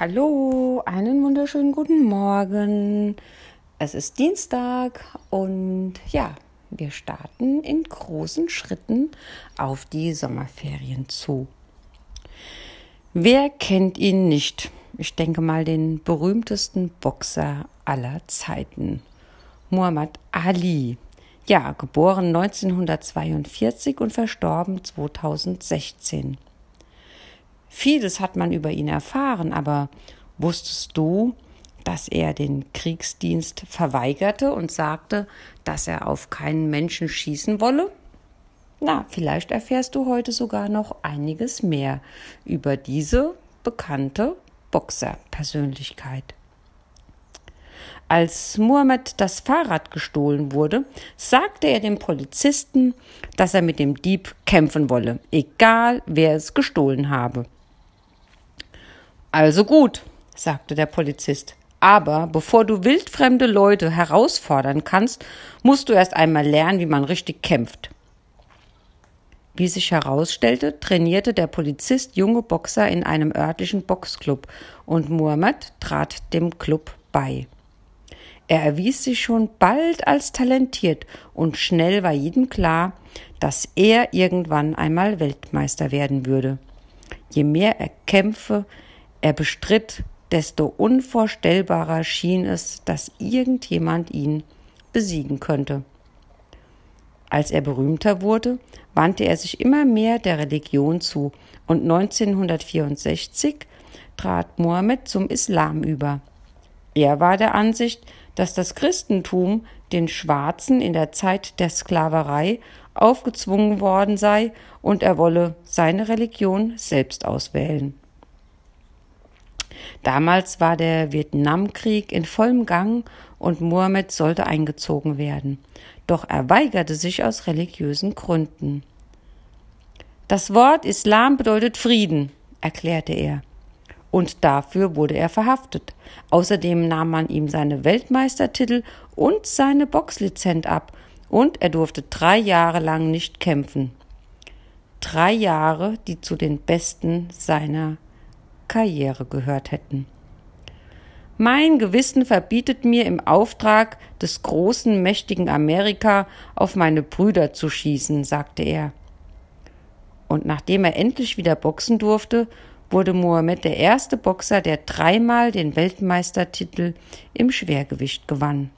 Hallo, einen wunderschönen guten Morgen. Es ist Dienstag und ja, wir starten in großen Schritten auf die Sommerferien zu. Wer kennt ihn nicht? Ich denke mal den berühmtesten Boxer aller Zeiten, Muhammad Ali. Ja, geboren 1942 und verstorben 2016. Vieles hat man über ihn erfahren, aber wusstest du, dass er den Kriegsdienst verweigerte und sagte, dass er auf keinen Menschen schießen wolle? Na, vielleicht erfährst du heute sogar noch einiges mehr über diese bekannte Boxerpersönlichkeit. Als Muhammad das Fahrrad gestohlen wurde, sagte er dem Polizisten, dass er mit dem Dieb kämpfen wolle, egal wer es gestohlen habe. Also gut, sagte der Polizist. Aber bevor du wildfremde Leute herausfordern kannst, musst du erst einmal lernen, wie man richtig kämpft. Wie sich herausstellte, trainierte der Polizist junge Boxer in einem örtlichen Boxclub und Muhammad trat dem Club bei. Er erwies sich schon bald als talentiert und schnell war jedem klar, dass er irgendwann einmal Weltmeister werden würde. Je mehr er kämpfe, er bestritt, desto unvorstellbarer schien es, dass irgendjemand ihn besiegen könnte. Als er berühmter wurde, wandte er sich immer mehr der Religion zu und 1964 trat Mohammed zum Islam über. Er war der Ansicht, dass das Christentum den Schwarzen in der Zeit der Sklaverei aufgezwungen worden sei und er wolle seine Religion selbst auswählen. Damals war der Vietnamkrieg in vollem Gang und Mohammed sollte eingezogen werden. Doch er weigerte sich aus religiösen Gründen. Das Wort Islam bedeutet Frieden, erklärte er. Und dafür wurde er verhaftet. Außerdem nahm man ihm seine Weltmeistertitel und seine Boxlizenz ab, und er durfte drei Jahre lang nicht kämpfen. Drei Jahre, die zu den besten seiner Karriere gehört hätten. Mein Gewissen verbietet mir im Auftrag des großen, mächtigen Amerika auf meine Brüder zu schießen, sagte er. Und nachdem er endlich wieder boxen durfte, wurde Mohammed der erste Boxer, der dreimal den Weltmeistertitel im Schwergewicht gewann.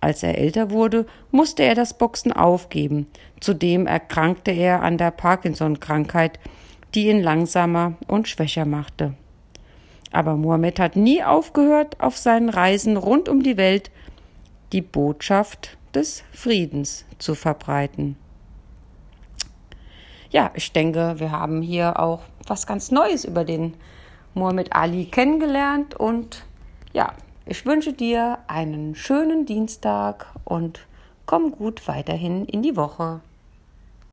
Als er älter wurde, musste er das Boxen aufgeben. Zudem erkrankte er an der Parkinson-Krankheit, die ihn langsamer und schwächer machte. Aber Mohammed hat nie aufgehört, auf seinen Reisen rund um die Welt die Botschaft des Friedens zu verbreiten. Ja, ich denke, wir haben hier auch was ganz Neues über den Muhammad Ali kennengelernt und ja, ich wünsche dir einen schönen Dienstag und komm gut weiterhin in die Woche.